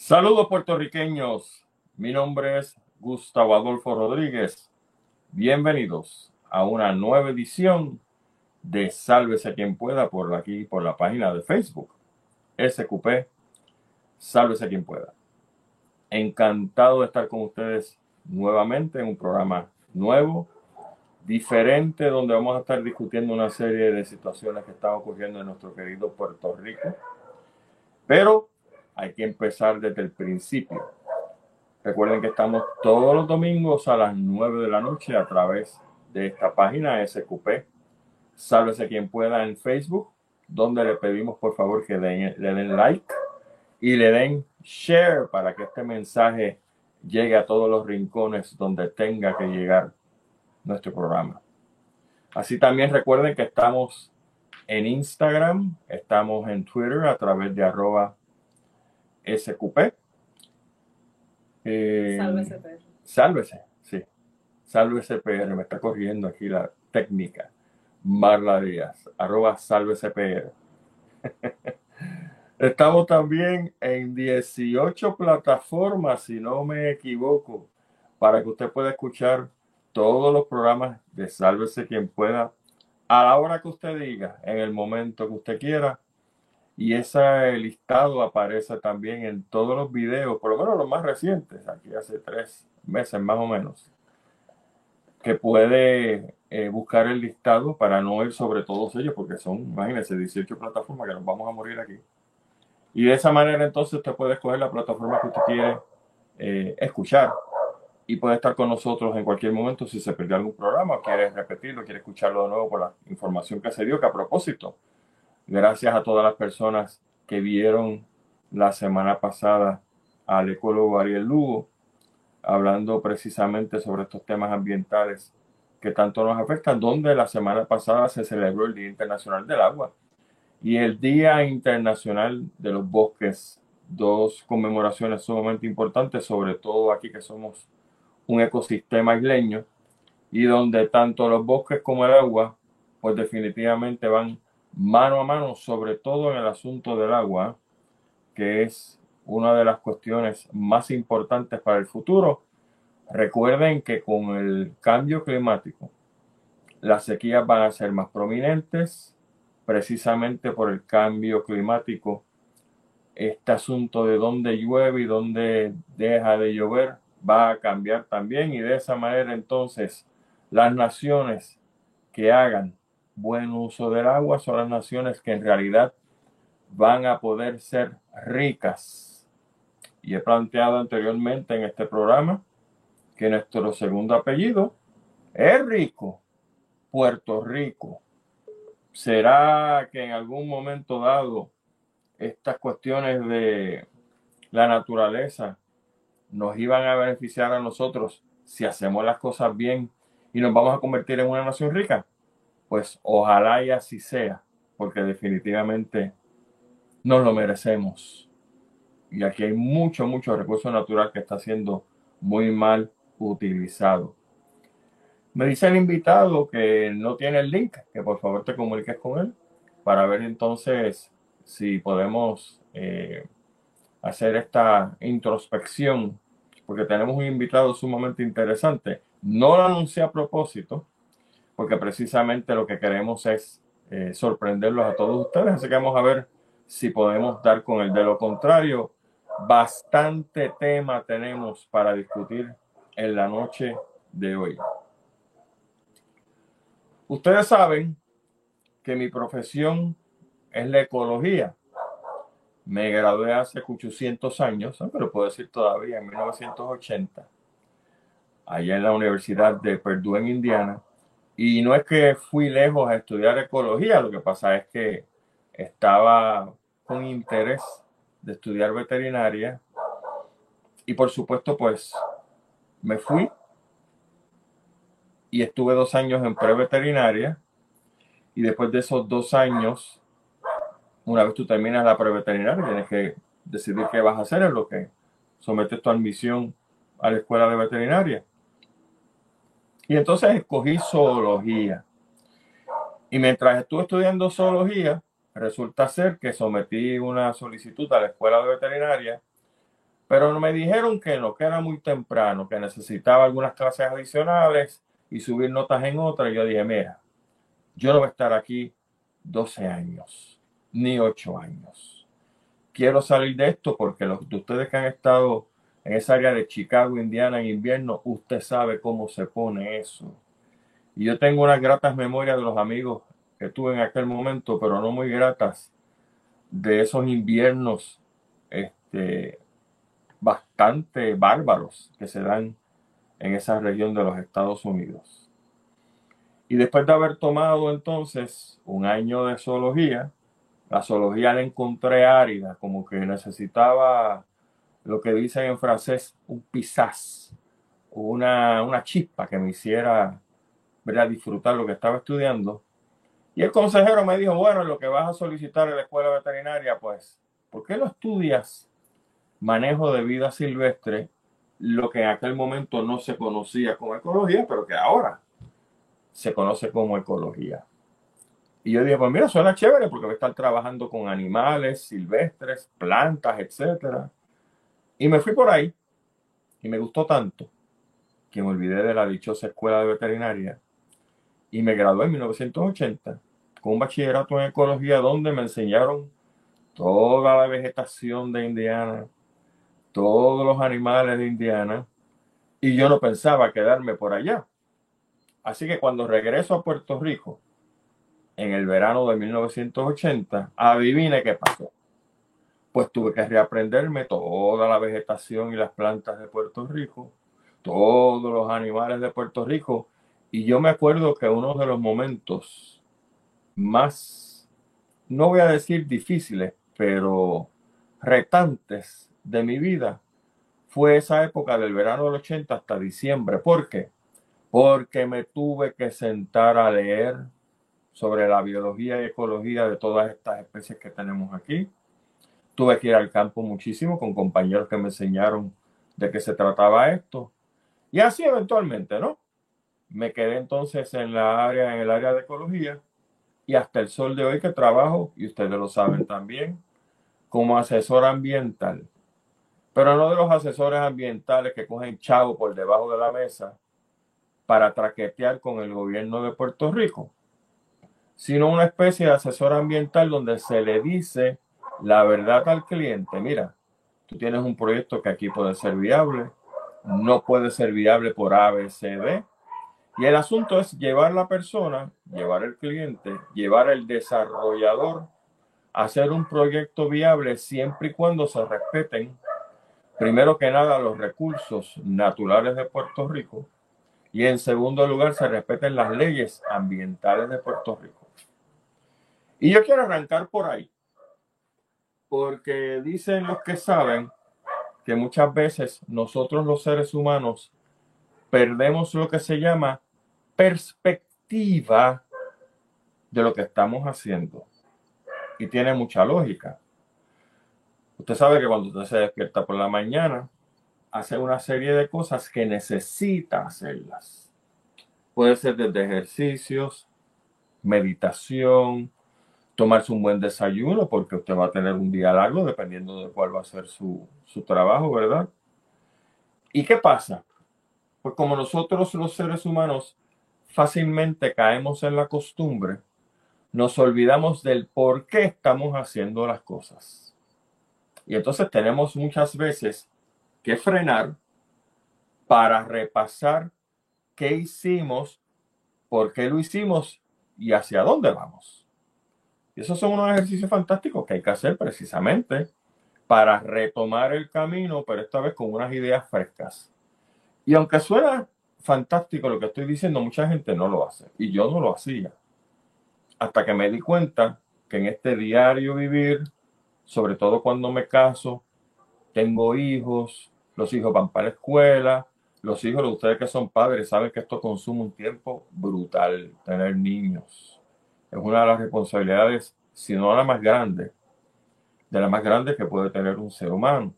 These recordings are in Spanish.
Saludos puertorriqueños, mi nombre es Gustavo Adolfo Rodríguez. Bienvenidos a una nueva edición de Sálvese quien pueda por aquí, por la página de Facebook, SQP, Sálvese quien pueda. Encantado de estar con ustedes nuevamente en un programa nuevo, diferente, donde vamos a estar discutiendo una serie de situaciones que están ocurriendo en nuestro querido Puerto Rico. Pero hay que empezar desde el principio. Recuerden que estamos todos los domingos a las 9 de la noche a través de esta página SQP. Sálvese quien pueda en Facebook, donde le pedimos por favor que le den like y le den share para que este mensaje llegue a todos los rincones donde tenga que llegar nuestro programa. Así también recuerden que estamos en Instagram, estamos en Twitter a través de arroba SQP. Eh, sálvese PR. Sálvese, sí. Sálvese PR. Me está corriendo aquí la técnica. Marla Díaz. Arroba sálvese PR. Estamos también en 18 plataformas, si no me equivoco, para que usted pueda escuchar todos los programas de Sálvese quien pueda a la hora que usted diga, en el momento que usted quiera y ese listado aparece también en todos los videos, por lo menos los más recientes, aquí hace tres meses más o menos, que puede eh, buscar el listado para no ir sobre todos ellos, porque son, imagínense, 18 plataformas que nos vamos a morir aquí. Y de esa manera entonces usted puede escoger la plataforma que usted quiere eh, escuchar y puede estar con nosotros en cualquier momento si se perdió algún programa, quiere repetirlo, quiere escucharlo de nuevo por la información que se dio, que a propósito, Gracias a todas las personas que vieron la semana pasada al ecólogo Ariel Lugo, hablando precisamente sobre estos temas ambientales que tanto nos afectan, donde la semana pasada se celebró el Día Internacional del Agua y el Día Internacional de los Bosques, dos conmemoraciones sumamente importantes, sobre todo aquí que somos un ecosistema isleño y donde tanto los bosques como el agua, pues definitivamente van mano a mano, sobre todo en el asunto del agua, que es una de las cuestiones más importantes para el futuro. Recuerden que con el cambio climático, las sequías van a ser más prominentes, precisamente por el cambio climático. Este asunto de dónde llueve y dónde deja de llover va a cambiar también y de esa manera entonces las naciones que hagan buen uso del agua son las naciones que en realidad van a poder ser ricas. Y he planteado anteriormente en este programa que nuestro segundo apellido es rico, Puerto Rico. ¿Será que en algún momento dado estas cuestiones de la naturaleza nos iban a beneficiar a nosotros si hacemos las cosas bien y nos vamos a convertir en una nación rica? Pues ojalá y así sea, porque definitivamente nos lo merecemos. Y aquí hay mucho, mucho recurso natural que está siendo muy mal utilizado. Me dice el invitado que no tiene el link, que por favor te comuniques con él para ver entonces si podemos eh, hacer esta introspección, porque tenemos un invitado sumamente interesante. No lo anuncié a propósito, porque precisamente lo que queremos es eh, sorprenderlos a todos ustedes. Así que vamos a ver si podemos dar con el de lo contrario. Bastante tema tenemos para discutir en la noche de hoy. Ustedes saben que mi profesión es la ecología. Me gradué hace 800 años, pero puedo decir todavía en 1980, allá en la Universidad de Purdue en Indiana y no es que fui lejos a estudiar ecología, lo que pasa es que estaba con interés de estudiar veterinaria y por supuesto pues me fui y estuve dos años en preveterinaria y después de esos dos años, una vez tú terminas la preveterinaria, tienes que decidir qué vas a hacer, en lo que sometes tu admisión a la escuela de veterinaria. Y entonces escogí zoología. Y mientras estuve estudiando zoología, resulta ser que sometí una solicitud a la escuela de veterinaria Pero me dijeron que no, que era muy temprano, que necesitaba algunas clases adicionales y subir notas en otras. Yo dije, mira, yo no voy a estar aquí 12 años, ni 8 años. Quiero salir de esto porque los de ustedes que han estado en esa área de Chicago, Indiana, en invierno, usted sabe cómo se pone eso. Y yo tengo unas gratas memorias de los amigos que tuve en aquel momento, pero no muy gratas, de esos inviernos este, bastante bárbaros que se dan en esa región de los Estados Unidos. Y después de haber tomado entonces un año de zoología, la zoología la encontré árida, como que necesitaba lo que dicen en francés un pisaz, una, una chispa que me hiciera ¿verdad? disfrutar lo que estaba estudiando. Y el consejero me dijo, bueno, lo que vas a solicitar en la escuela veterinaria, pues, ¿por qué no estudias manejo de vida silvestre, lo que en aquel momento no se conocía como ecología, pero que ahora se conoce como ecología? Y yo dije, pues mira, suena chévere porque voy a estar trabajando con animales silvestres, plantas, etcétera. Y me fui por ahí y me gustó tanto que me olvidé de la dichosa escuela de veterinaria y me gradué en 1980 con un bachillerato en ecología donde me enseñaron toda la vegetación de Indiana, todos los animales de Indiana y yo no pensaba quedarme por allá. Así que cuando regreso a Puerto Rico en el verano de 1980, adivine qué pasó pues tuve que reaprenderme toda la vegetación y las plantas de Puerto Rico, todos los animales de Puerto Rico. Y yo me acuerdo que uno de los momentos más, no voy a decir difíciles, pero retantes de mi vida fue esa época del verano del 80 hasta diciembre. ¿Por qué? Porque me tuve que sentar a leer sobre la biología y ecología de todas estas especies que tenemos aquí Tuve que ir al campo muchísimo con compañeros que me enseñaron de qué se trataba esto. Y así eventualmente, ¿no? Me quedé entonces en la área, en el área de ecología y hasta el sol de hoy que trabajo, y ustedes lo saben también, como asesor ambiental. Pero no de los asesores ambientales que cogen chavo por debajo de la mesa para traquetear con el gobierno de Puerto Rico, sino una especie de asesor ambiental donde se le dice la verdad al cliente, mira, tú tienes un proyecto que aquí puede ser viable, no puede ser viable por A, B, C, D. Y el asunto es llevar la persona, llevar el cliente, llevar el desarrollador a hacer un proyecto viable siempre y cuando se respeten, primero que nada, los recursos naturales de Puerto Rico y en segundo lugar se respeten las leyes ambientales de Puerto Rico. Y yo quiero arrancar por ahí porque dicen los que saben que muchas veces nosotros los seres humanos perdemos lo que se llama perspectiva de lo que estamos haciendo. Y tiene mucha lógica. Usted sabe que cuando usted se despierta por la mañana, hace una serie de cosas que necesita hacerlas. Puede ser desde ejercicios, meditación, tomarse un buen desayuno porque usted va a tener un día largo dependiendo de cuál va a ser su, su trabajo, ¿verdad? ¿Y qué pasa? Pues como nosotros los seres humanos fácilmente caemos en la costumbre, nos olvidamos del por qué estamos haciendo las cosas. Y entonces tenemos muchas veces que frenar para repasar qué hicimos, por qué lo hicimos y hacia dónde vamos. Y esos son unos ejercicios fantásticos que hay que hacer precisamente para retomar el camino, pero esta vez con unas ideas frescas. Y aunque suena fantástico lo que estoy diciendo, mucha gente no lo hace. Y yo no lo hacía. Hasta que me di cuenta que en este diario vivir, sobre todo cuando me caso, tengo hijos, los hijos van para la escuela, los hijos de ustedes que son padres saben que esto consume un tiempo brutal, tener niños es una de las responsabilidades, si no la más grande, de las más grandes que puede tener un ser humano.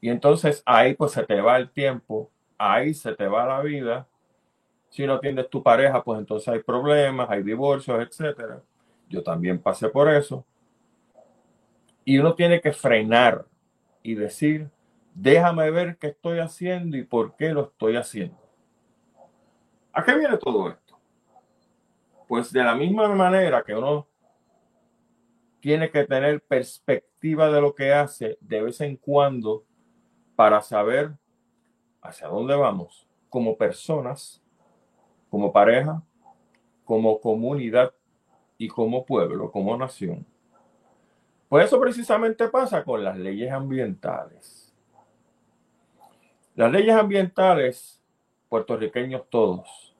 Y entonces ahí pues se te va el tiempo, ahí se te va la vida. Si no tienes tu pareja, pues entonces hay problemas, hay divorcios, etcétera. Yo también pasé por eso. Y uno tiene que frenar y decir, Déjame ver qué estoy haciendo y por qué lo estoy haciendo. ¿A qué viene todo esto? Pues de la misma manera que uno tiene que tener perspectiva de lo que hace de vez en cuando para saber hacia dónde vamos como personas, como pareja, como comunidad y como pueblo, como nación. Pues eso precisamente pasa con las leyes ambientales. Las leyes ambientales, puertorriqueños todos,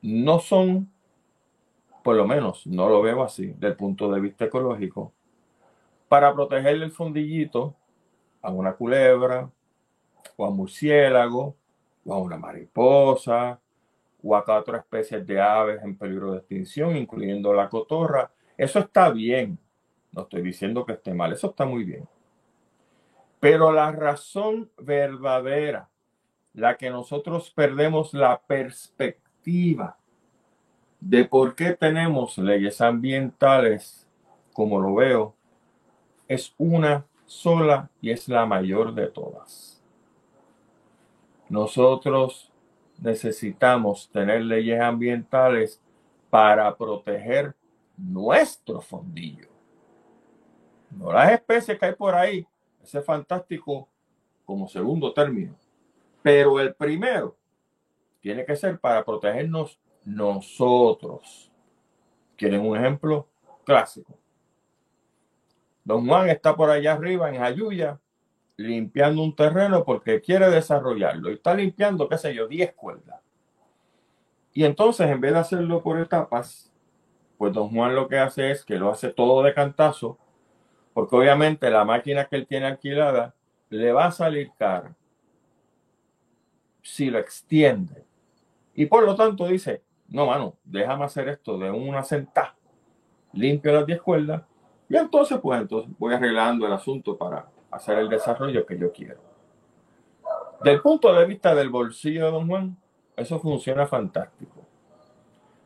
no son, por lo menos no lo veo así, del punto de vista ecológico, para proteger el fondillito a una culebra, o a murciélago, o a una mariposa, o a cuatro especies de aves en peligro de extinción, incluyendo la cotorra. Eso está bien. No estoy diciendo que esté mal, eso está muy bien. Pero la razón verdadera, la que nosotros perdemos la perspectiva de por qué tenemos leyes ambientales, como lo veo, es una sola y es la mayor de todas. Nosotros necesitamos tener leyes ambientales para proteger nuestro fondillo. No las especies que hay por ahí, ese es fantástico como segundo término. Pero el primero tiene que ser para protegernos nosotros. ¿Quieren un ejemplo clásico? Don Juan está por allá arriba en Ayuya limpiando un terreno porque quiere desarrollarlo y está limpiando, qué sé yo, 10 cuerdas. Y entonces, en vez de hacerlo por etapas, pues don Juan lo que hace es que lo hace todo de cantazo, porque obviamente la máquina que él tiene alquilada le va a salir cara si lo extiende. Y por lo tanto dice, no, mano, déjame hacer esto de una sentada, limpio las 10 cuerdas, y entonces, pues entonces voy arreglando el asunto para hacer el desarrollo que yo quiero. Del punto de vista del bolsillo de don Juan, eso funciona fantástico.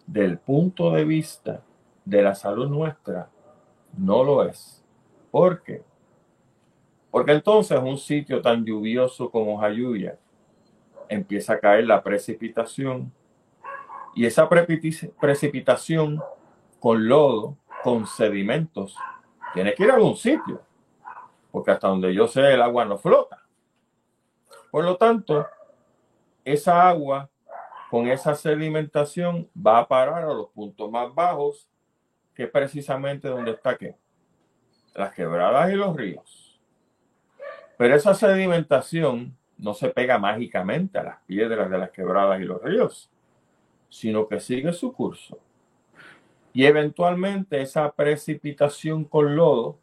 Del punto de vista de la salud nuestra, no lo es. ¿Por qué? Porque entonces un sitio tan lluvioso como Jayuya empieza a caer la precipitación y esa precipitación con lodo, con sedimentos, tiene que ir a algún sitio porque hasta donde yo sé el agua no flota. Por lo tanto, esa agua con esa sedimentación va a parar a los puntos más bajos, que es precisamente donde está qué? Las quebradas y los ríos. Pero esa sedimentación no se pega mágicamente a las piedras de las quebradas y los ríos, sino que sigue su curso. Y eventualmente esa precipitación con lodo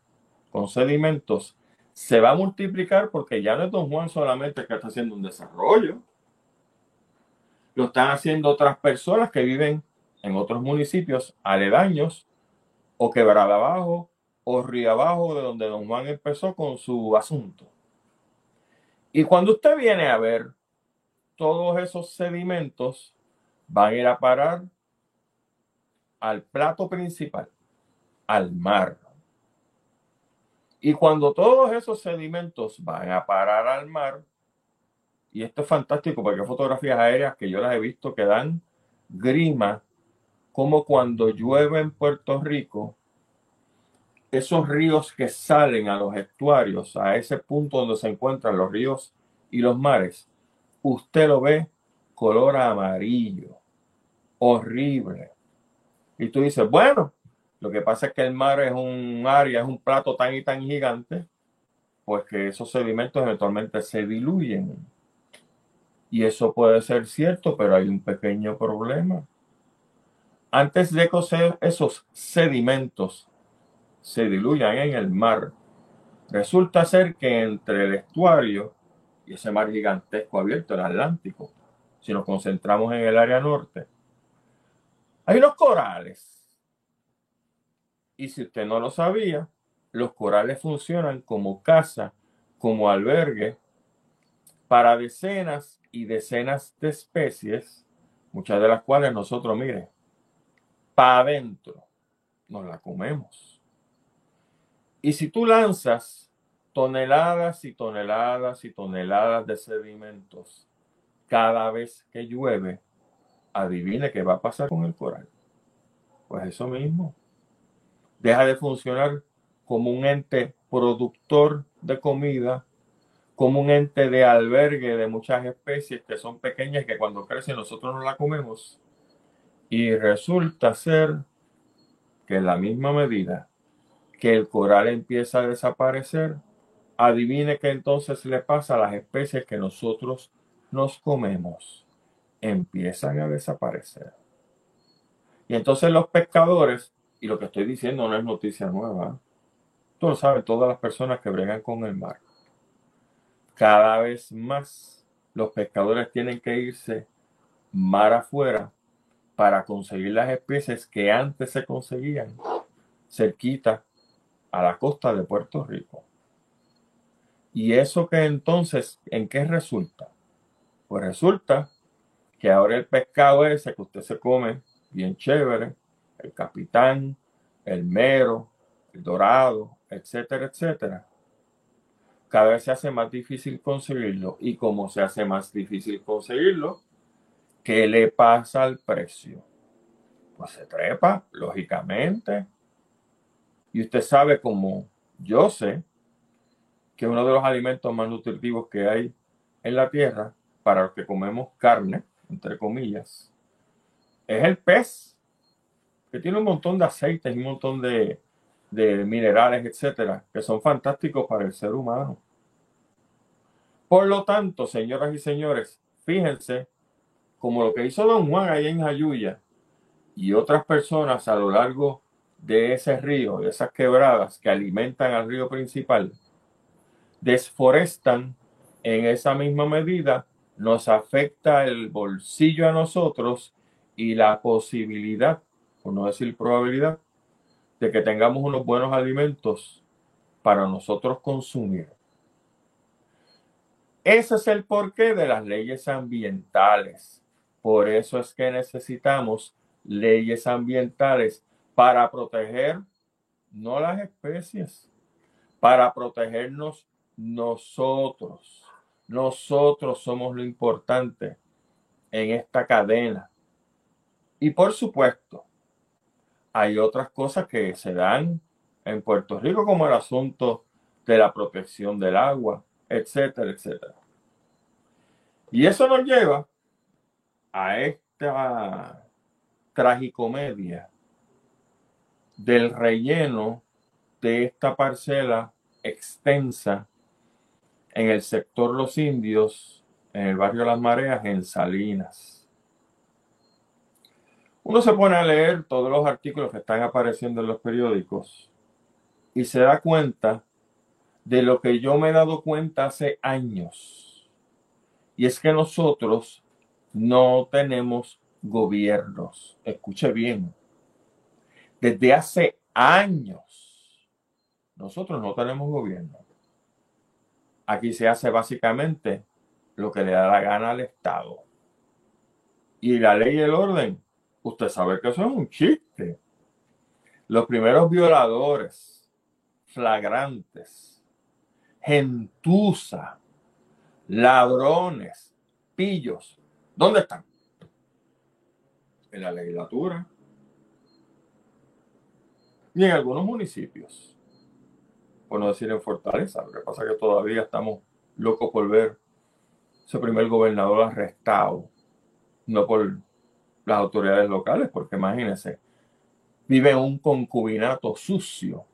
con sedimentos se va a multiplicar porque ya no es Don Juan solamente que está haciendo un desarrollo. Lo están haciendo otras personas que viven en otros municipios aledaños o quebrada abajo o río abajo de donde Don Juan empezó con su asunto. Y cuando usted viene a ver todos esos sedimentos van a ir a parar al plato principal, al mar. Y cuando todos esos sedimentos van a parar al mar, y esto es fantástico porque hay fotografías aéreas que yo las he visto que dan grima, como cuando llueve en Puerto Rico, esos ríos que salen a los estuarios, a ese punto donde se encuentran los ríos y los mares, usted lo ve color amarillo, horrible. Y tú dices, bueno, lo que pasa es que el mar es un área, es un plato tan y tan gigante, pues que esos sedimentos eventualmente se diluyen. Y eso puede ser cierto, pero hay un pequeño problema. Antes de que esos sedimentos se diluyan en el mar, resulta ser que entre el estuario y ese mar gigantesco abierto, el Atlántico, si nos concentramos en el área norte, hay unos corales y si usted no lo sabía, los corales funcionan como casa, como albergue para decenas y decenas de especies, muchas de las cuales nosotros, mire, para adentro nos la comemos. Y si tú lanzas toneladas y toneladas y toneladas de sedimentos cada vez que llueve, adivine qué va a pasar con el coral. Pues eso mismo. Deja de funcionar como un ente productor de comida, como un ente de albergue de muchas especies que son pequeñas que cuando crecen nosotros no la comemos. Y resulta ser que en la misma medida que el coral empieza a desaparecer, adivine qué entonces le pasa a las especies que nosotros nos comemos. Empiezan a desaparecer. Y entonces los pescadores, y lo que estoy diciendo no es noticia nueva, tú lo sabes, todas las personas que bregan con el mar. Cada vez más los pescadores tienen que irse mar afuera para conseguir las especies que antes se conseguían cerquita a la costa de Puerto Rico. Y eso que entonces, ¿en qué resulta? Pues resulta que ahora el pescado ese que usted se come bien chévere, el capitán, el mero, el dorado, etcétera, etcétera, cada vez se hace más difícil conseguirlo. Y como se hace más difícil conseguirlo, ¿qué le pasa al precio? Pues se trepa, lógicamente. Y usted sabe como yo sé que uno de los alimentos más nutritivos que hay en la tierra, para los que comemos carne, entre comillas, es el pez, que tiene un montón de aceites y un montón de, de minerales, etcétera, que son fantásticos para el ser humano. Por lo tanto, señoras y señores, fíjense como lo que hizo Don Juan ahí en Jayuya y otras personas a lo largo de ese río, de esas quebradas que alimentan al río principal, desforestan en esa misma medida, nos afecta el bolsillo a nosotros y la posibilidad, por no decir probabilidad, de que tengamos unos buenos alimentos para nosotros consumir. Ese es el porqué de las leyes ambientales. Por eso es que necesitamos leyes ambientales para proteger no las especies, para protegernos nosotros. Nosotros somos lo importante en esta cadena. Y por supuesto, hay otras cosas que se dan en Puerto Rico, como el asunto de la protección del agua, etcétera, etcétera. Y eso nos lleva a esta tragicomedia del relleno de esta parcela extensa en el sector Los Indios, en el barrio Las Mareas, en Salinas. Uno se pone a leer todos los artículos que están apareciendo en los periódicos y se da cuenta de lo que yo me he dado cuenta hace años. Y es que nosotros no tenemos gobiernos. Escuche bien. Desde hace años nosotros no tenemos gobierno. Aquí se hace básicamente lo que le da la gana al Estado. Y la ley y el orden usted sabe que eso es un chiste. Los primeros violadores flagrantes, gentuza, ladrones, pillos, ¿dónde están? En la legislatura y en algunos municipios. Por no decir en Fortaleza, lo que pasa es que todavía estamos locos por ver ese primer gobernador arrestado, no por las autoridades locales, porque imagínense, vive un concubinato sucio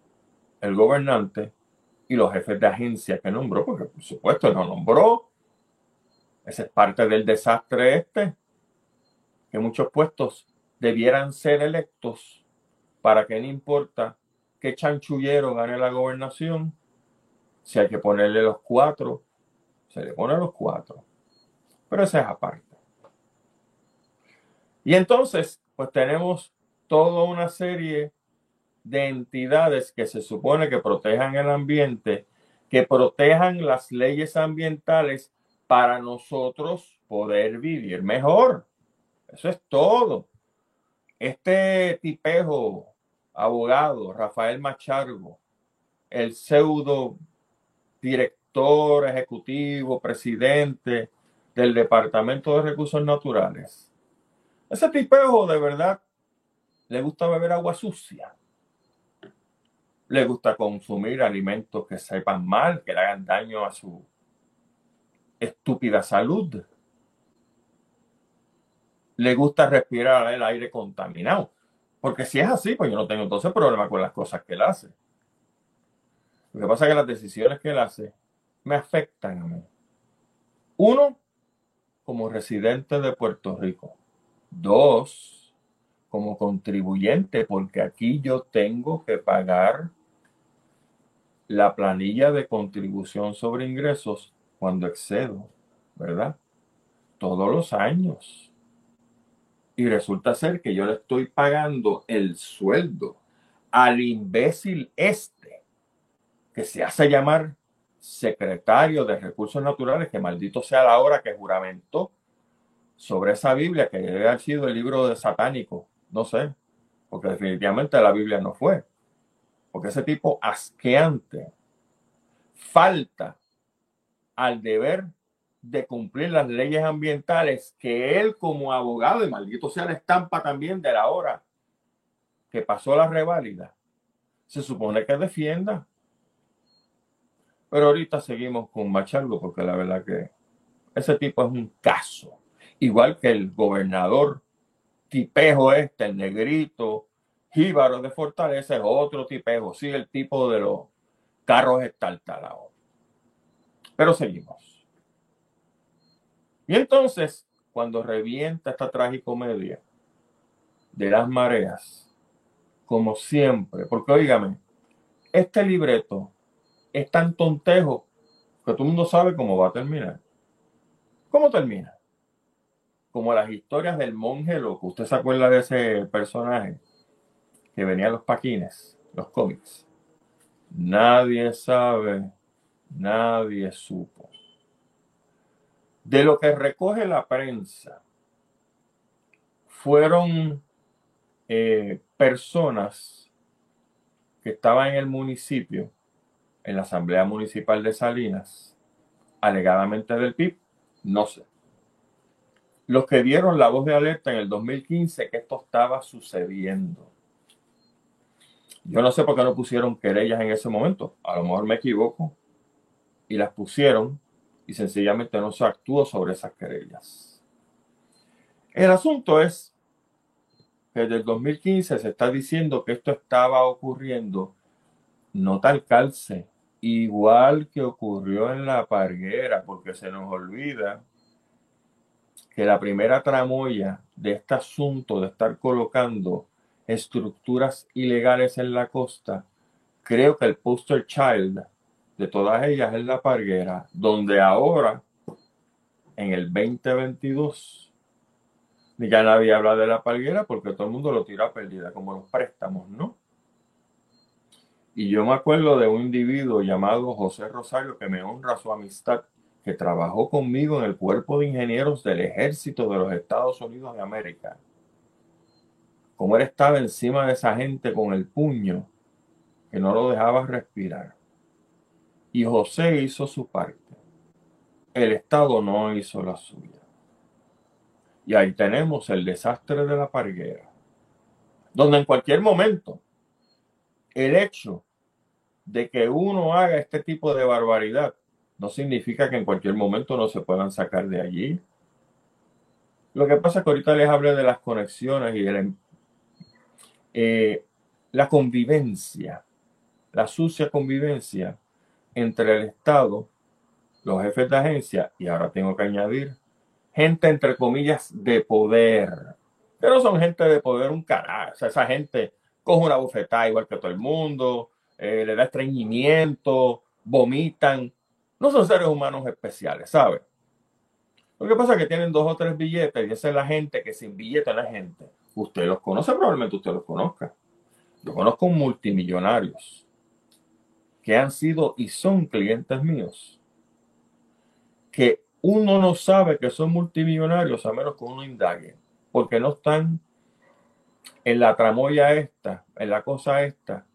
el gobernante y los jefes de agencia que nombró, porque por supuesto no nombró. Esa es parte del desastre este, que muchos puestos debieran ser electos para que no importa qué chanchullero gane la gobernación, si hay que ponerle los cuatro, se le pone los cuatro. Pero esa es aparte. Y entonces, pues tenemos toda una serie de entidades que se supone que protejan el ambiente, que protejan las leyes ambientales para nosotros poder vivir mejor. Eso es todo. Este tipejo, abogado, Rafael Machargo, el pseudo director ejecutivo, presidente del Departamento de Recursos Naturales. Ese tipejo de verdad le gusta beber agua sucia. Le gusta consumir alimentos que sepan mal, que le hagan daño a su estúpida salud. Le gusta respirar el aire contaminado. Porque si es así, pues yo no tengo entonces problema con las cosas que él hace. Lo que pasa es que las decisiones que él hace me afectan a mí. Uno, como residente de Puerto Rico. Dos, como contribuyente, porque aquí yo tengo que pagar la planilla de contribución sobre ingresos cuando excedo, ¿verdad? Todos los años. Y resulta ser que yo le estoy pagando el sueldo al imbécil este que se hace llamar secretario de Recursos Naturales, que maldito sea la hora que juramentó sobre esa Biblia, que debe haber sido el libro de satánico, no sé, porque definitivamente la Biblia no fue. Porque ese tipo asqueante falta al deber de cumplir las leyes ambientales que él como abogado, y maldito sea la estampa también de la hora que pasó la reválida, se supone que defienda. Pero ahorita seguimos con Machargo porque la verdad que ese tipo es un caso. Igual que el gobernador tipejo este, el negrito, jíbaro de Fortaleza, es otro tipejo. Sí, el tipo de los carros estartalados. Pero seguimos. Y entonces, cuando revienta esta tragicomedia de las mareas, como siempre, porque oígame, este libreto es tan tontejo que todo el mundo sabe cómo va a terminar. ¿Cómo termina? Como las historias del monje loco. ¿Usted se acuerda de ese personaje que venía en los paquines, los cómics? Nadie sabe, nadie supo. De lo que recoge la prensa, fueron eh, personas que estaban en el municipio en la Asamblea Municipal de Salinas, alegadamente del PIB, no sé. Los que dieron la voz de alerta en el 2015 que esto estaba sucediendo. Yo no sé por qué no pusieron querellas en ese momento. A lo mejor me equivoco. Y las pusieron y sencillamente no se actuó sobre esas querellas. El asunto es que desde el 2015 se está diciendo que esto estaba ocurriendo no tal calce igual que ocurrió en la parguera, porque se nos olvida que la primera tramoya de este asunto de estar colocando estructuras ilegales en la costa, creo que el poster child de todas ellas es la parguera, donde ahora, en el 2022, ya nadie habla de la parguera porque todo el mundo lo tira a pérdida, como los préstamos, ¿no? Y yo me acuerdo de un individuo llamado José Rosario que me honra su amistad, que trabajó conmigo en el cuerpo de ingenieros del ejército de los Estados Unidos de América. Como él estaba encima de esa gente con el puño, que no lo dejaba respirar. Y José hizo su parte. El Estado no hizo la suya. Y ahí tenemos el desastre de la parguera, donde en cualquier momento el hecho de que uno haga este tipo de barbaridad no significa que en cualquier momento no se puedan sacar de allí. Lo que pasa es que ahorita les hablé de las conexiones y de la, eh, la convivencia, la sucia convivencia entre el Estado, los jefes de agencia y ahora tengo que añadir gente entre comillas de poder. Pero son gente de poder un carajo. O sea, esa gente coge una bufetada igual que todo el mundo, eh, le da estreñimiento, vomitan. No son seres humanos especiales, ¿sabe? Lo que pasa es que tienen dos o tres billetes y esa es la gente que sin billetes la gente. Usted los conoce, probablemente usted los conozca. Yo conozco multimillonarios que han sido y son clientes míos. Que uno no sabe que son multimillonarios a menos que uno indague, porque no están en la tramoya esta, en la cosa esta,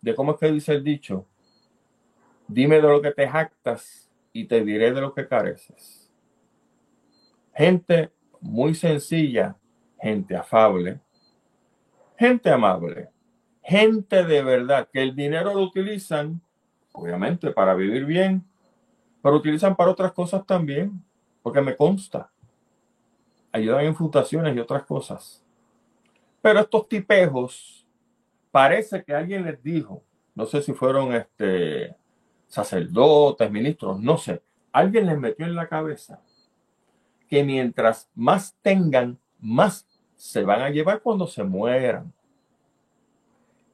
de cómo es que dice el dicho, Dime de lo que te jactas y te diré de lo que careces. Gente muy sencilla, gente afable, gente amable, gente de verdad, que el dinero lo utilizan, obviamente, para vivir bien, pero utilizan para otras cosas también, porque me consta. Ayudan en fundaciones y otras cosas. Pero estos tipejos, parece que alguien les dijo, no sé si fueron este, sacerdotes, ministros, no sé, alguien les metió en la cabeza que mientras más tengan, más se van a llevar cuando se mueran.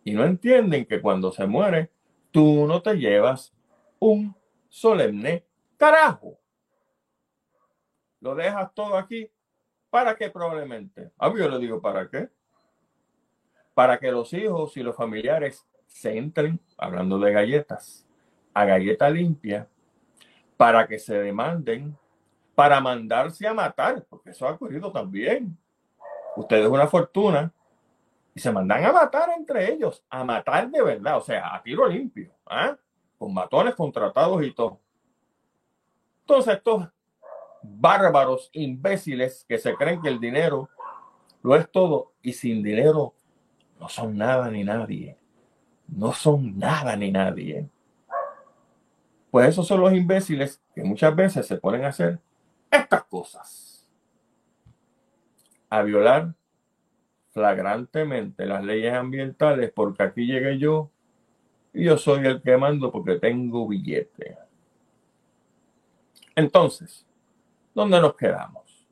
Y no entienden que cuando se muere, tú no te llevas un solemne carajo. Lo dejas todo aquí. ¿Para qué probablemente? A mí yo le digo, ¿para qué? Para que los hijos y los familiares se entren, hablando de galletas, a galleta limpia, para que se demanden, para mandarse a matar, porque eso ha ocurrido también. Ustedes una fortuna y se mandan a matar entre ellos, a matar de verdad, o sea, a tiro limpio, ¿ah? con matones contratados y todo. Entonces, estos bárbaros imbéciles que se creen que el dinero lo es todo y sin dinero no son nada ni nadie. No son nada ni nadie. Pues esos son los imbéciles que muchas veces se ponen a hacer estas cosas. A violar flagrantemente las leyes ambientales porque aquí llegué yo y yo soy el que mando porque tengo billete. Entonces, ¿dónde nos quedamos?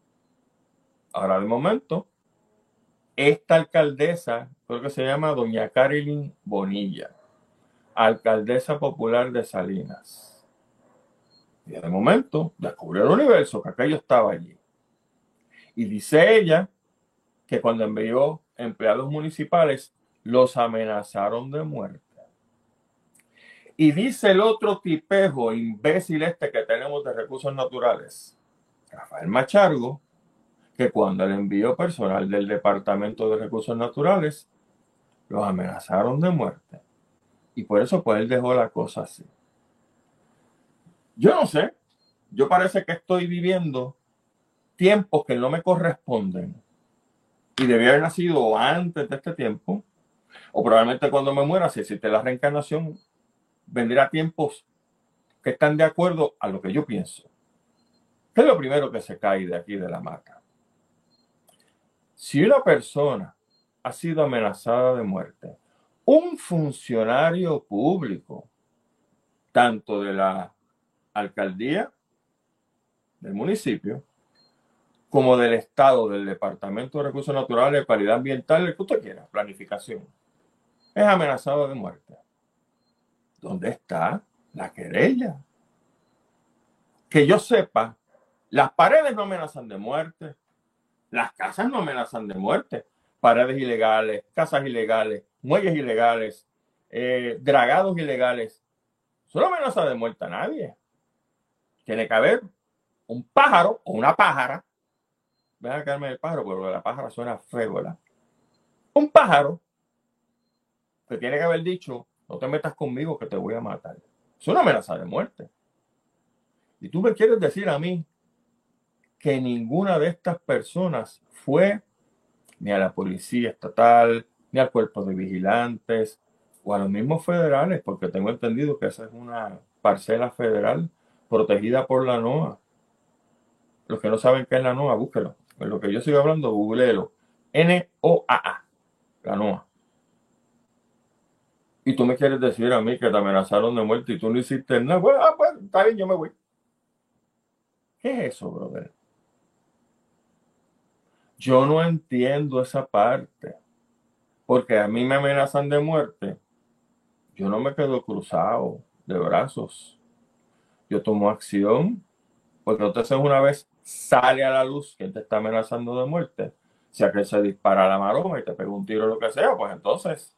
Ahora de momento, esta alcaldesa, creo que se llama doña Carilyn Bonilla, alcaldesa popular de Salinas. Y de momento descubrió el universo, que aquello estaba allí. Y dice ella que cuando envió empleados municipales, los amenazaron de muerte. Y dice el otro tipejo imbécil este que tenemos de recursos naturales, Rafael Machargo, que cuando el envió personal del Departamento de Recursos Naturales, los amenazaron de muerte. Y por eso pues él dejó la cosa así. Yo no sé, yo parece que estoy viviendo tiempos que no me corresponden y debía haber nacido antes de este tiempo, o probablemente cuando me muera, si existe la reencarnación, vendrá tiempos que están de acuerdo a lo que yo pienso. ¿Qué es lo primero que se cae de aquí de la mata? Si una persona ha sido amenazada de muerte, un funcionario público, tanto de la alcaldía, del municipio, como del Estado, del Departamento de Recursos Naturales, Calidad Ambiental, el que usted quiera, planificación, es amenazado de muerte. ¿Dónde está la querella? Que yo sepa, las paredes no amenazan de muerte, las casas no amenazan de muerte, paredes ilegales, casas ilegales, muelles ilegales, eh, dragados ilegales. Eso no amenaza de muerte a nadie. Tiene que haber un pájaro o una pájara Ven a caerme el pájaro, pero la pájara suena ¿verdad? Un pájaro que tiene que haber dicho, no te metas conmigo que te voy a matar. Es una amenaza de muerte. Y tú me quieres decir a mí que ninguna de estas personas fue ni a la policía estatal, ni al cuerpo de vigilantes, o a los mismos federales, porque tengo entendido que esa es una parcela federal protegida por la NOAA. Los que no saben qué es la NOAA, búsquelo lo que yo sigo hablando, googleelo. N-O-A-A. La NOA. Y tú me quieres decir a mí que te amenazaron de muerte y tú no hiciste nada. Bueno, ah, pues, está bien, yo me voy. ¿Qué es eso, brother? Yo no entiendo esa parte. Porque a mí me amenazan de muerte. Yo no me quedo cruzado de brazos. Yo tomo acción. Porque entonces una vez sale a la luz que te está amenazando de muerte, sea que se dispara la maroma y te pega un tiro o lo que sea, pues entonces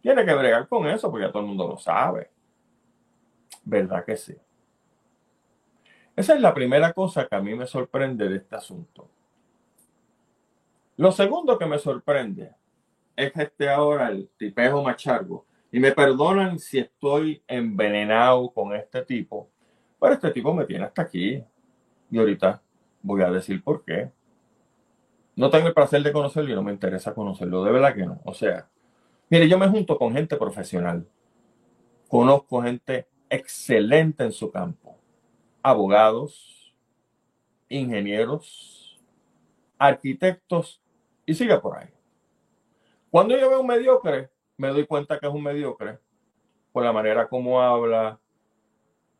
tiene que bregar con eso porque ya todo el mundo lo sabe. ¿Verdad que sí? Esa es la primera cosa que a mí me sorprende de este asunto. Lo segundo que me sorprende es este ahora el tipejo machargo. Y me perdonan si estoy envenenado con este tipo, pero este tipo me tiene hasta aquí. Y ahorita voy a decir por qué. No tengo el placer de conocerlo y no me interesa conocerlo, de verdad que no. O sea, mire, yo me junto con gente profesional. Conozco gente excelente en su campo. Abogados, ingenieros, arquitectos y sigue por ahí. Cuando yo veo un mediocre, me doy cuenta que es un mediocre por la manera como habla,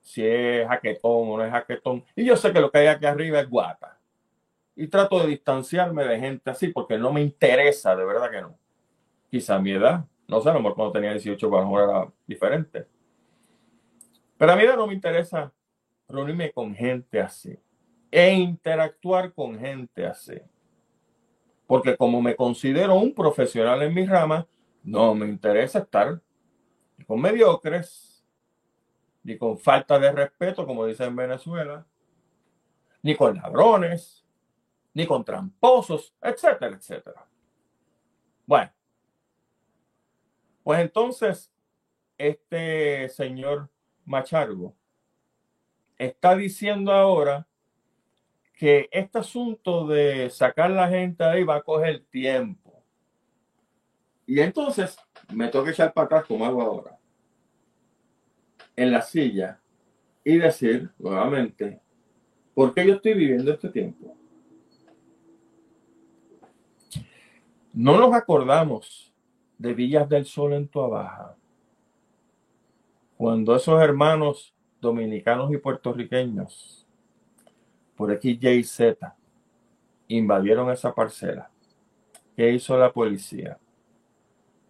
si es jaquetón o no es jaquetón. Y yo sé que lo que hay aquí arriba es guata. Y trato de distanciarme de gente así porque no me interesa, de verdad que no. Quizá mi edad, no sé, a lo mejor cuando tenía 18 a lo mejor era diferente. Pero a mí no me interesa reunirme con gente así e interactuar con gente así. Porque como me considero un profesional en mi rama, no me interesa estar con mediocres, ni con falta de respeto, como dicen en Venezuela, ni con ladrones, ni con tramposos, etcétera, etcétera. Bueno, pues entonces, este señor Machargo está diciendo ahora que este asunto de sacar la gente ahí va a coger tiempo. Y entonces me toca echar para atrás como hago ahora, en la silla, y decir nuevamente, ¿por qué yo estoy viviendo este tiempo? No nos acordamos de Villas del Sol en Tuabaja, cuando esos hermanos dominicanos y puertorriqueños por X, Y Z invadieron esa parcela. ¿Qué hizo la policía?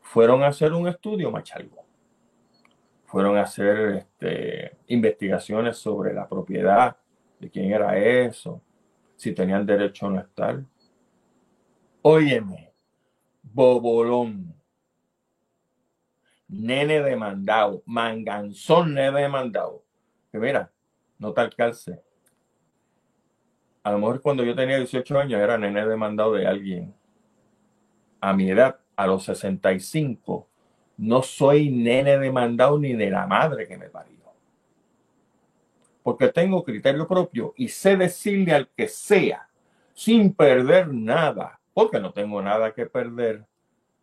Fueron a hacer un estudio machalgo. Fueron a hacer este, investigaciones sobre la propiedad, de quién era eso, si tenían derecho a no estar. Óyeme, bobolón, nene demandado, manganzón nene demandado. Que mira, no tal calce. A lo mejor cuando yo tenía 18 años era nene demandado de alguien. A mi edad, a los 65, no soy nene demandado ni de la madre que me parió. Porque tengo criterio propio y sé decirle al que sea, sin perder nada, porque no tengo nada que perder,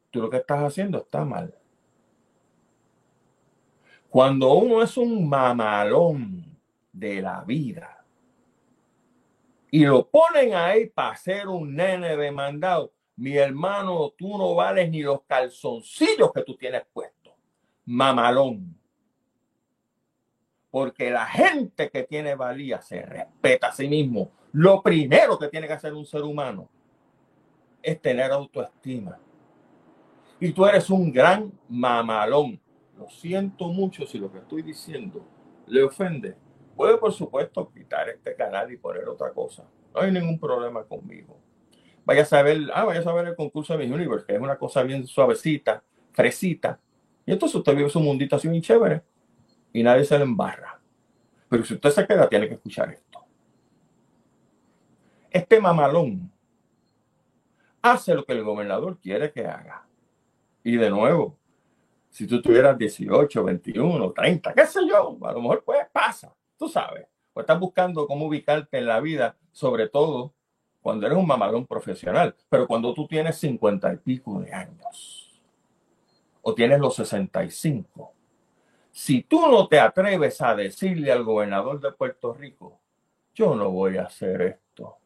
tú lo que estás haciendo está mal. Cuando uno es un mamalón de la vida y lo ponen ahí para ser un nene demandado, mi hermano, tú no vales ni los calzoncillos que tú tienes puestos. Mamalón. Porque la gente que tiene valía se respeta a sí mismo. Lo primero que tiene que hacer un ser humano es tener autoestima. Y tú eres un gran mamalón lo siento mucho si lo que estoy diciendo le ofende. Puede, por supuesto, quitar este canal y poner otra cosa. No hay ningún problema conmigo. Vaya a saber, ah, vaya a saber el concurso de Miss Universe, que es una cosa bien suavecita, fresita. Y entonces usted vive su mundito así bien chévere y nadie se le embarra. Pero si usted se queda, tiene que escuchar esto. Este mamalón hace lo que el gobernador quiere que haga. Y de nuevo, si tú tuvieras 18, 21, 30, qué sé yo, a lo mejor pues pasa, tú sabes. O estás buscando cómo ubicarte en la vida, sobre todo cuando eres un mamalón profesional, pero cuando tú tienes 50 y pico de años o tienes los 65, si tú no te atreves a decirle al gobernador de Puerto Rico, yo no voy a hacer esto,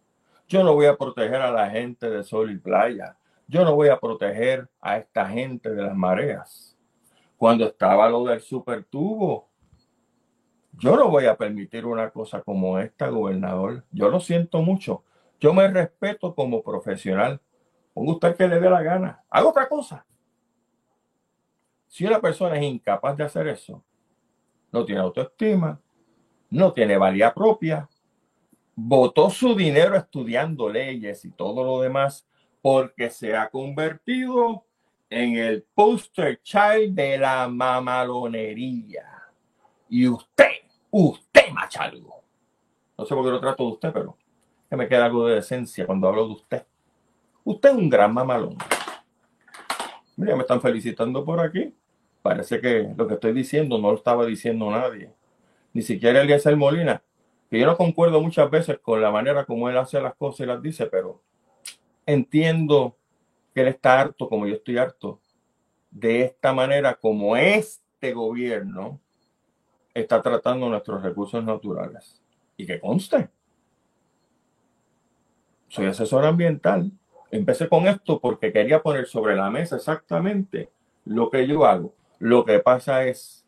yo no voy a proteger a la gente de sol y playa, yo no voy a proteger a esta gente de las mareas cuando estaba lo del supertubo. Yo no voy a permitir una cosa como esta, gobernador. Yo lo siento mucho. Yo me respeto como profesional. Ponga usted que le dé la gana. Haga otra cosa. Si una persona es incapaz de hacer eso, no tiene autoestima, no tiene valía propia, votó su dinero estudiando leyes y todo lo demás porque se ha convertido en el poster child de la mamalonería. Y usted, usted, machalgo. No sé por qué lo trato de usted, pero que me queda algo de decencia cuando hablo de usted. Usted es un gran mamalón. Mira, me están felicitando por aquí. Parece que lo que estoy diciendo no lo estaba diciendo nadie. Ni siquiera Eliezer Molina, que yo no concuerdo muchas veces con la manera como él hace las cosas y las dice, pero entiendo que él está harto, como yo estoy harto, de esta manera como este gobierno está tratando nuestros recursos naturales. Y que conste, soy asesor ambiental. Empecé con esto porque quería poner sobre la mesa exactamente lo que yo hago. Lo que pasa es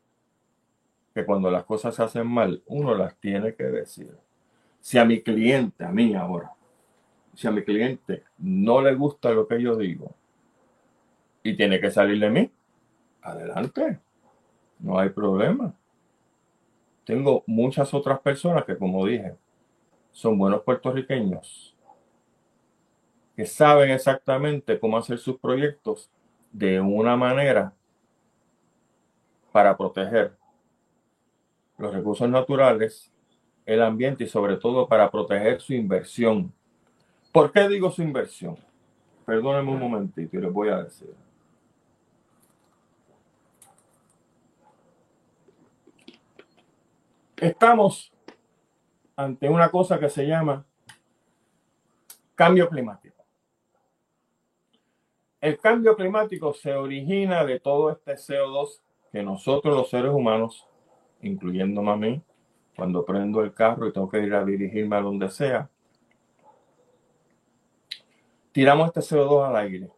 que cuando las cosas se hacen mal, uno las tiene que decir. Si a mi cliente, a mí ahora, si a mi cliente no le gusta lo que yo digo y tiene que salir de mí, adelante, no hay problema. Tengo muchas otras personas que, como dije, son buenos puertorriqueños, que saben exactamente cómo hacer sus proyectos de una manera para proteger los recursos naturales, el ambiente y sobre todo para proteger su inversión. ¿Por qué digo su inversión? Perdónenme un momentito y les voy a decir. Estamos ante una cosa que se llama cambio climático. El cambio climático se origina de todo este CO2 que nosotros los seres humanos, incluyendo a mí, cuando prendo el carro y tengo que ir a dirigirme a donde sea, tiramos este CO2 al aire.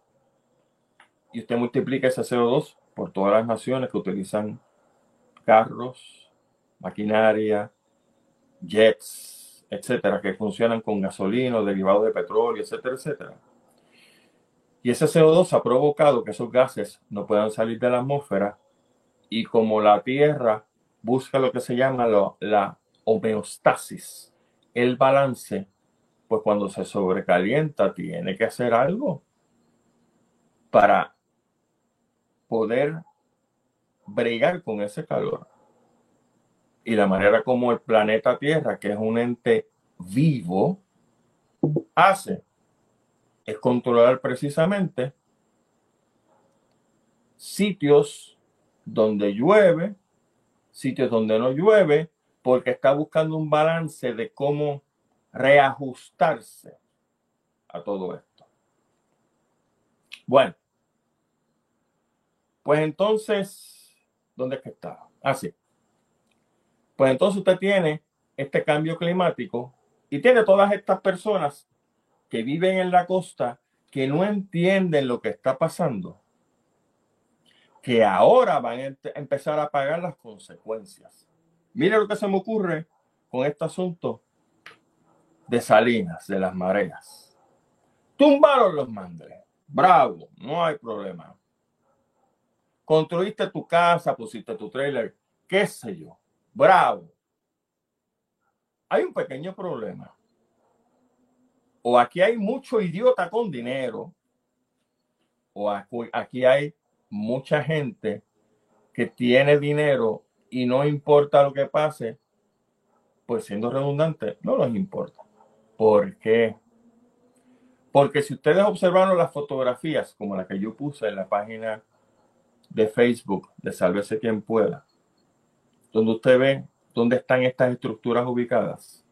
Y usted multiplica ese CO2 por todas las naciones que utilizan carros, maquinaria, jets, etcétera, que funcionan con gasolina, derivados de petróleo, etcétera, etcétera. Y ese CO2 ha provocado que esos gases no puedan salir de la atmósfera y como la Tierra busca lo que se llama la homeostasis, el balance, pues cuando se sobrecalienta tiene que hacer algo para poder bregar con ese calor. Y la manera como el planeta Tierra, que es un ente vivo, hace es controlar precisamente sitios donde llueve, sitios donde no llueve, porque está buscando un balance de cómo reajustarse a todo esto. Bueno, pues entonces, ¿dónde es que está? Así. Ah, pues entonces usted tiene este cambio climático y tiene todas estas personas que viven en la costa que no entienden lo que está pasando que ahora van a empezar a pagar las consecuencias. Mire lo que se me ocurre con este asunto de Salinas, de las mareas. Tumbaron los mangles. Bravo, no hay problema. Construiste tu casa, pusiste tu trailer, qué sé yo. Bravo. Hay un pequeño problema. O aquí hay mucho idiota con dinero, o aquí hay mucha gente que tiene dinero y no importa lo que pase, pues siendo redundante, no les importa. ¿Por qué? Porque si ustedes observaron las fotografías como la que yo puse en la página de Facebook de Sálvese quien pueda, donde usted ve dónde están estas estructuras ubicadas.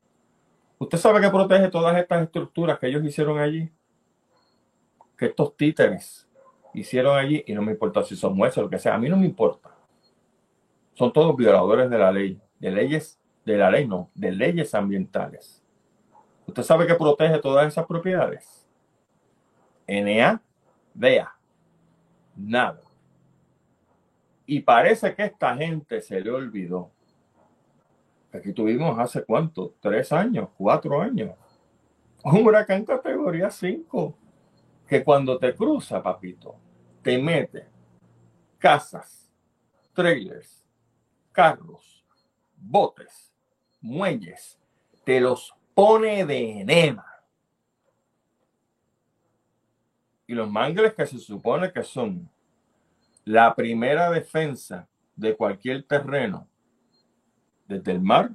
Usted sabe que protege todas estas estructuras que ellos hicieron allí. Que estos títeres hicieron allí y no me importa si son jueces o lo que sea, a mí no me importa. Son todos violadores de la ley, de leyes, de la ley no, de leyes ambientales. ¿Usted sabe que protege todas esas propiedades? NA, vea, nada. Y parece que esta gente se le olvidó. Aquí tuvimos hace cuánto, tres años, cuatro años, un huracán categoría 5 que cuando te cruza, papito, te mete casas, trailers, carros, botes, muelles, te los pone de enema. Y los mangles que se supone que son la primera defensa de cualquier terreno, desde el mar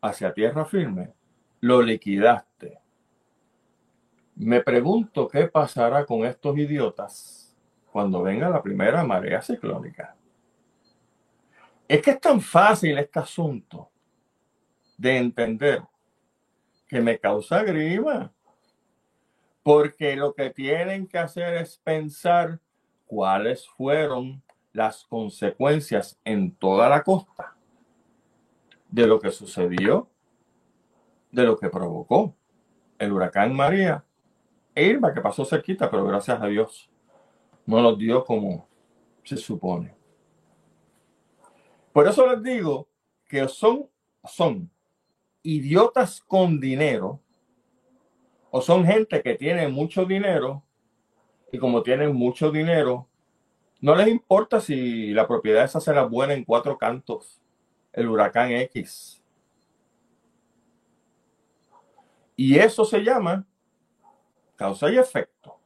hacia tierra firme, lo liquidaste me pregunto qué pasará con estos idiotas cuando venga la primera marea ciclónica. Es que es tan fácil este asunto de entender que me causa grima. Porque lo que tienen que hacer es pensar cuáles fueron las consecuencias en toda la costa de lo que sucedió, de lo que provocó el huracán María Irma, que pasó cerquita, pero gracias a Dios no los dio como se supone. Por eso les digo que son, son idiotas con dinero o son gente que tiene mucho dinero y como tienen mucho dinero, no les importa si la propiedad esa será buena en cuatro cantos, el huracán X. Y eso se llama causa y efecto.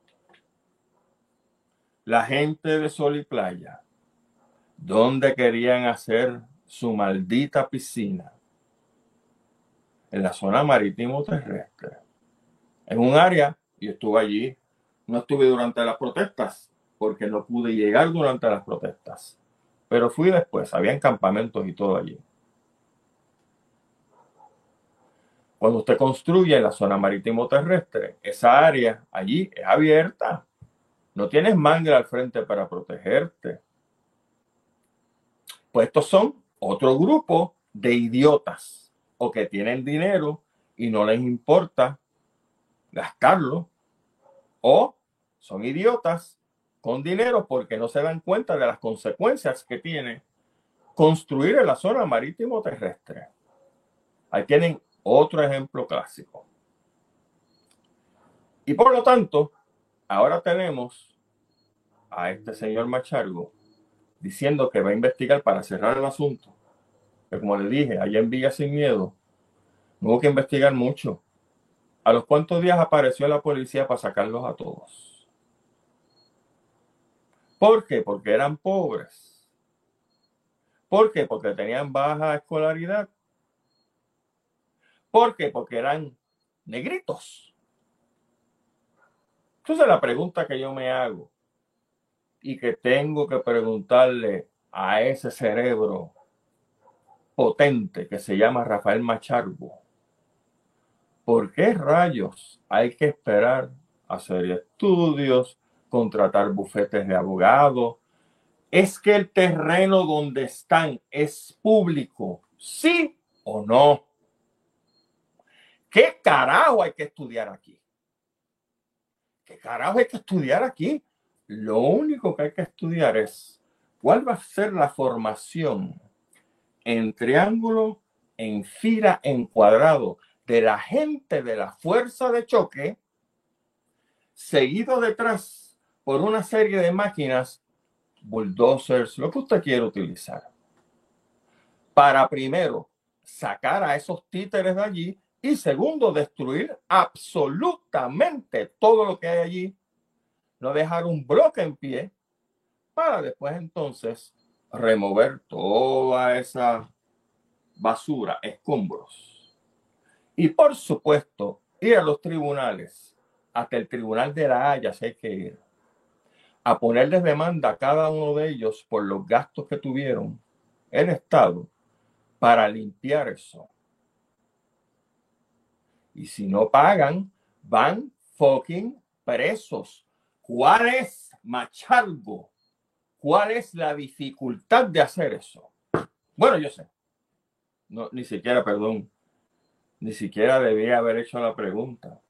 La gente de Sol y Playa, donde querían hacer su maldita piscina, en la zona marítimo terrestre, en un área, y estuve allí, no estuve durante las protestas, porque no pude llegar durante las protestas, pero fui después, había campamentos y todo allí. Cuando usted construye en la zona marítimo terrestre, esa área allí es abierta. No tienes manga al frente para protegerte. Pues estos son otro grupo de idiotas o que tienen dinero y no les importa gastarlo o son idiotas con dinero porque no se dan cuenta de las consecuencias que tiene construir en la zona marítimo terrestre. Ahí tienen otro ejemplo clásico. Y por lo tanto, ahora tenemos a este señor Machargo diciendo que va a investigar para cerrar el asunto. Que como le dije, allá en Villa Sin Miedo, no hubo que investigar mucho. ¿A los cuantos días apareció la policía para sacarlos a todos? ¿Por qué? Porque eran pobres. ¿Por qué? Porque tenían baja escolaridad. ¿Por qué? Porque eran negritos. Entonces la pregunta que yo me hago y que tengo que preguntarle a ese cerebro potente que se llama Rafael Macharbo, ¿por qué rayos hay que esperar hacer estudios, contratar bufetes de abogados? ¿Es que el terreno donde están es público? ¿Sí o no? ¿Qué carajo hay que estudiar aquí? ¿Qué carajo hay que estudiar aquí? Lo único que hay que estudiar es cuál va a ser la formación en triángulo, en fila, en cuadrado de la gente de la fuerza de choque, seguido detrás por una serie de máquinas, bulldozers, lo que usted quiera utilizar, para primero sacar a esos títeres de allí y segundo, destruir absolutamente todo lo que hay allí. No dejar un bloque en pie para después entonces remover toda esa basura, escombros. Y por supuesto, ir a los tribunales, hasta el tribunal de la Haya, si hay que ir, a ponerles demanda a cada uno de ellos por los gastos que tuvieron el Estado para limpiar eso y si no pagan, van fucking presos. ¿Cuál es, Machargo? ¿Cuál es la dificultad de hacer eso? Bueno, yo sé. No, ni siquiera, perdón, ni siquiera debía haber hecho la pregunta.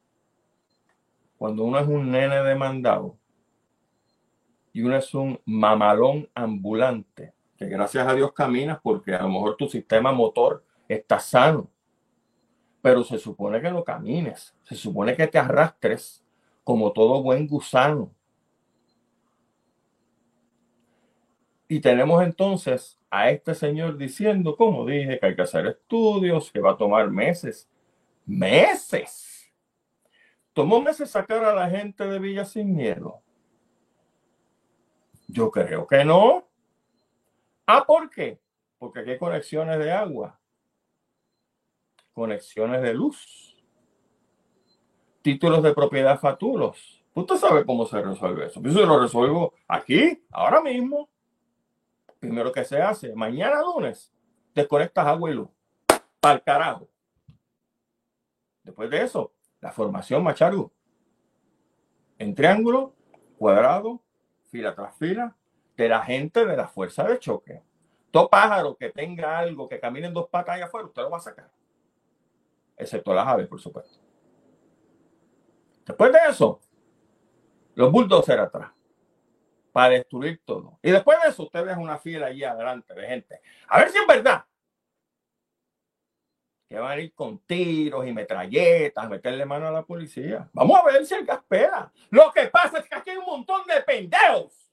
Cuando uno es un nene demandado y uno es un mamalón ambulante, que gracias a Dios caminas porque a lo mejor tu sistema motor está sano pero se supone que no camines, se supone que te arrastres como todo buen gusano. Y tenemos entonces a este señor diciendo, como dije, que hay que hacer estudios, que va a tomar meses. Meses. Tomó meses sacar a la gente de Villa sin miedo. Yo creo que no. Ah, ¿por qué? Porque aquí hay conexiones de agua conexiones de luz, títulos de propiedad fatulos. Usted sabe cómo se resuelve eso. Yo se lo resuelvo aquí, ahora mismo. primero que se hace, mañana lunes, desconectas agua y luz. Para carajo. Después de eso, la formación Machargo. En triángulo, cuadrado, fila tras fila, de la gente de la fuerza de choque. Todo pájaro que tenga algo que camine en dos patas allá afuera, usted lo va a sacar. Excepto las aves, por supuesto. Después de eso, los bulldozers atrás para destruir todo. Y después de eso, usted ve una fila allí adelante de gente. A ver si es verdad que van a ir con tiros y metralletas, meterle mano a la policía. Vamos a ver si el gas pega. Lo que pasa es que aquí hay un montón de pendejos.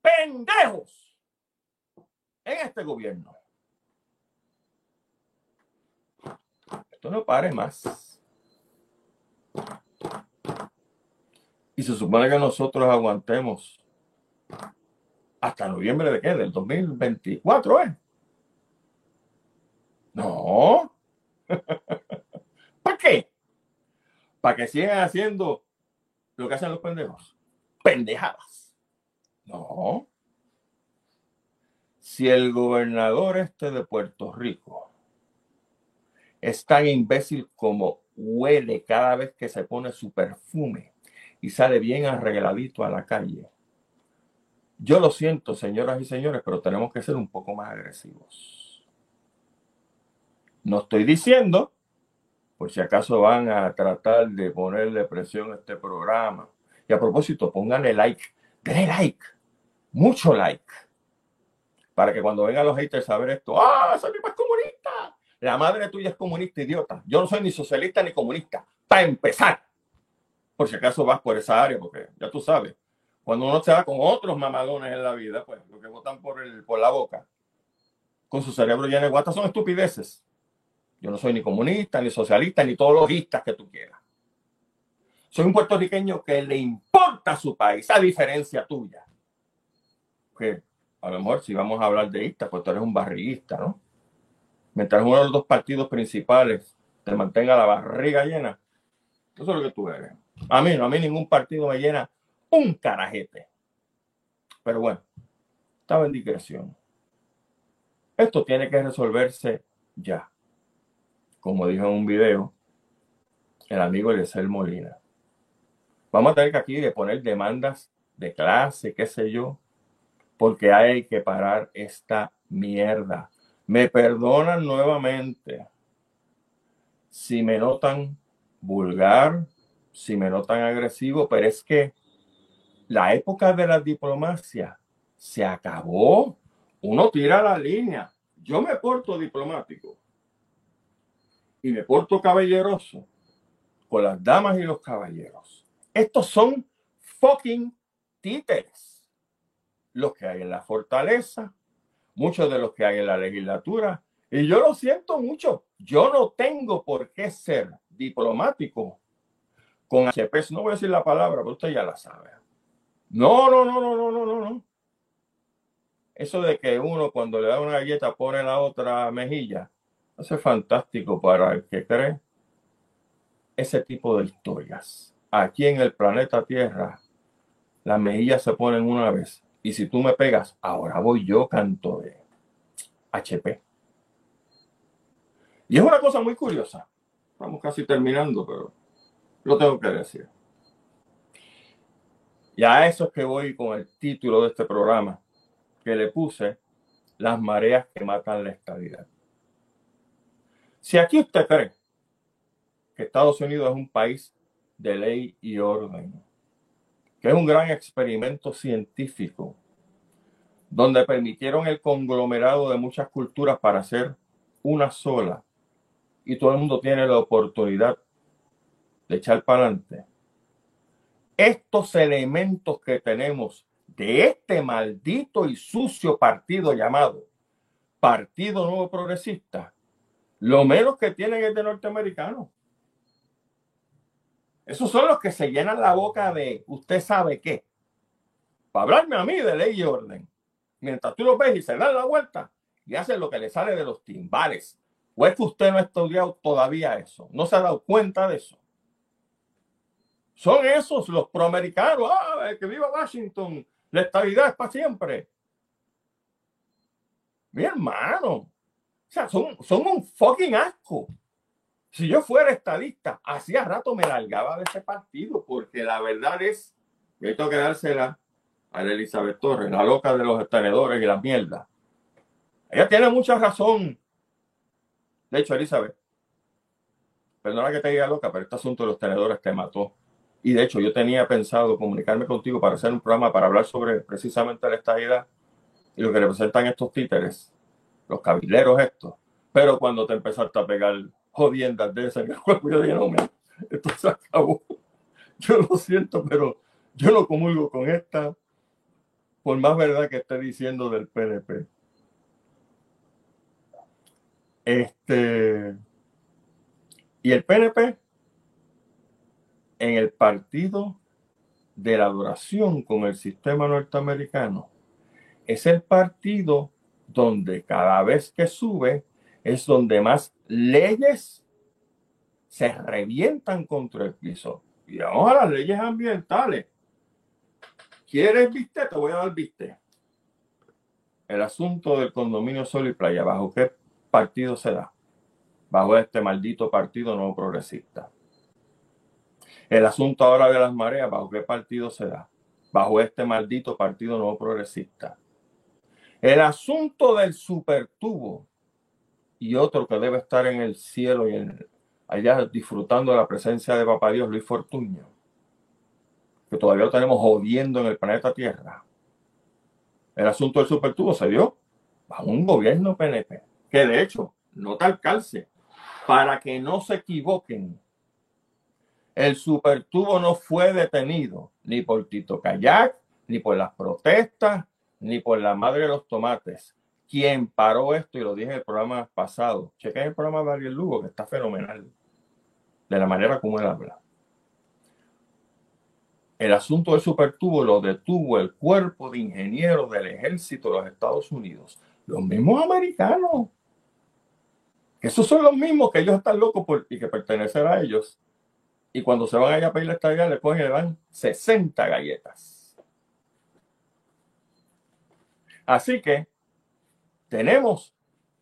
Pendejos. En este gobierno. Esto no pare más. Y se supone que nosotros aguantemos hasta noviembre de qué? Del 2024, ¿eh? No. ¿Para qué? Para que sigan haciendo lo que hacen los pendejos. Pendejadas. No. Si el gobernador este de Puerto Rico es tan imbécil como huele cada vez que se pone su perfume y sale bien arregladito a la calle. Yo lo siento, señoras y señores, pero tenemos que ser un poco más agresivos. No estoy diciendo, por si acaso van a tratar de ponerle presión a este programa. Y a propósito, pónganle like, denle like, mucho like, para que cuando vengan los haters a ver esto, ¡ah, esa es comunista! La madre tuya es comunista, idiota. Yo no soy ni socialista ni comunista. Para empezar. Por si acaso vas por esa área, porque ya tú sabes. Cuando uno se va con otros mamadones en la vida, pues lo que votan por, el, por la boca, con su cerebro lleno de guata, son estupideces. Yo no soy ni comunista, ni socialista, ni todos los que tú quieras. Soy un puertorriqueño que le importa su país, a diferencia tuya. Que a lo mejor si vamos a hablar de ista, pues tú eres un barriguista, ¿no? mientras uno de los dos partidos principales te mantenga la barriga llena, eso es lo que tú eres. A mí no, a mí ningún partido me llena un carajete. Pero bueno, estaba en digresión. Esto tiene que resolverse ya. Como dijo en un video el amigo Eliezer Molina. Vamos a tener que aquí de poner demandas de clase, qué sé yo, porque hay que parar esta mierda. Me perdonan nuevamente si me notan vulgar, si me notan agresivo, pero es que la época de la diplomacia se acabó. Uno tira la línea. Yo me porto diplomático y me porto caballeroso con las damas y los caballeros. Estos son fucking títeres. Los que hay en la fortaleza, muchos de los que hay en la legislatura. Y yo lo siento mucho. Yo no tengo por qué ser diplomático con HP. No voy a decir la palabra, pero usted ya la sabe. No, no, no, no, no, no, no, no. Eso de que uno cuando le da una galleta pone la otra mejilla, es fantástico para el que cree ese tipo de historias. Aquí en el planeta Tierra, las mejillas se ponen una vez y si tú me pegas, ahora voy yo canto de HP. Y es una cosa muy curiosa. Estamos casi terminando, pero lo tengo que decir. Y a eso es que voy con el título de este programa, que le puse Las mareas que matan la estabilidad. Si aquí usted cree que Estados Unidos es un país de ley y orden, que es un gran experimento científico, donde permitieron el conglomerado de muchas culturas para hacer una sola, y todo el mundo tiene la oportunidad de echar para adelante estos elementos que tenemos de este maldito y sucio partido llamado Partido Nuevo Progresista, lo menos que tienen es de norteamericano. Esos son los que se llenan la boca de usted sabe qué. Para hablarme a mí de ley y orden. Mientras tú lo ves y se dan la vuelta y hacen lo que le sale de los timbales. ¿O es que usted no ha estudiado todavía eso? ¿No se ha dado cuenta de eso? Son esos los proamericanos. Ah, que viva Washington. La estabilidad es para siempre. Mi hermano. O sea, son, son un fucking asco. Si yo fuera estadista, hacía rato me largaba de ese partido, porque la verdad es que tengo que dársela a Elizabeth Torres, la loca de los tenedores y la mierda. Ella tiene mucha razón. De hecho, Elizabeth, perdona que te diga loca, pero este asunto de los tenedores te mató. Y de hecho, yo tenía pensado comunicarme contigo para hacer un programa para hablar sobre precisamente la estadidad y lo que representan estos títeres, los cabileros estos. Pero cuando te empezaste a pegar jodiendas de esas en el cuerpo, yo dije, no, esto se acabó. Yo lo siento, pero yo no comulgo con esta, por más verdad que esté diciendo del PNP. Este. Y el PNP en el partido de la adoración con el sistema norteamericano es el partido donde cada vez que sube es donde más leyes se revientan contra el piso. Y vamos a las leyes ambientales. ¿Quieres viste? Te voy a dar viste. El asunto del condominio Sol y Playa, ¿bajo qué partido se da? Bajo este maldito partido no progresista. El asunto ahora de las mareas, ¿bajo qué partido se da? Bajo este maldito partido no progresista. El asunto del supertubo y otro que debe estar en el cielo y en, allá disfrutando de la presencia de Papá Dios, Luis Fortuño, que todavía lo tenemos jodiendo en el planeta Tierra. El asunto del supertubo se dio bajo un gobierno PNP, que de hecho, no tal calce, para que no se equivoquen, el supertubo no fue detenido ni por Tito Kayak, ni por las protestas, ni por la madre de los tomates. Quien paró esto, y lo dije en el programa pasado, chequen el programa de Ariel Lugo, que está fenomenal, de la manera como él habla. El asunto del supertubo lo detuvo el cuerpo de ingenieros del ejército de los Estados Unidos, los mismos americanos. Esos son los mismos que ellos están locos y que pertenecen a ellos. Y cuando se van allá a pedir la estadía, le cogen y le dan 60 galletas. Así que tenemos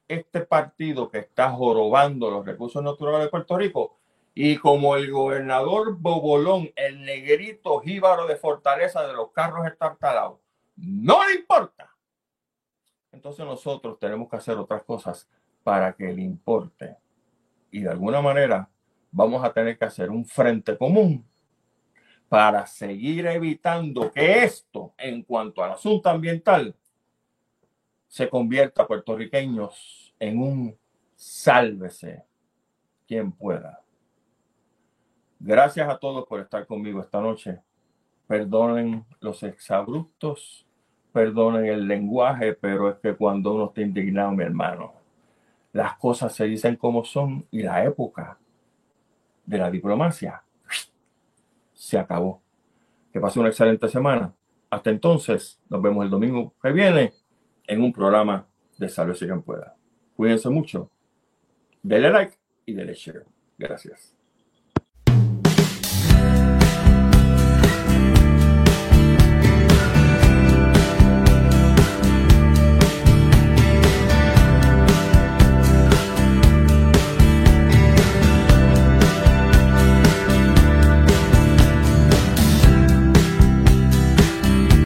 este partido que está jorobando los recursos naturales de Puerto Rico y como el gobernador Bobolón, el negrito jíbaro de fortaleza de los carros estartalados, no le importa. Entonces nosotros tenemos que hacer otras cosas para que le importe. Y de alguna manera vamos a tener que hacer un frente común para seguir evitando que esto, en cuanto al asunto ambiental, se convierta a puertorriqueños en un sálvese quien pueda. Gracias a todos por estar conmigo esta noche. Perdonen los exabruptos, perdonen el lenguaje, pero es que cuando uno está indignado, mi hermano, las cosas se dicen como son y la época de la diplomacia se acabó. Que pase una excelente semana. Hasta entonces, nos vemos el domingo que viene en un programa de Salve si quien pueda. Cuídense mucho. Dele like y dele share. Gracias.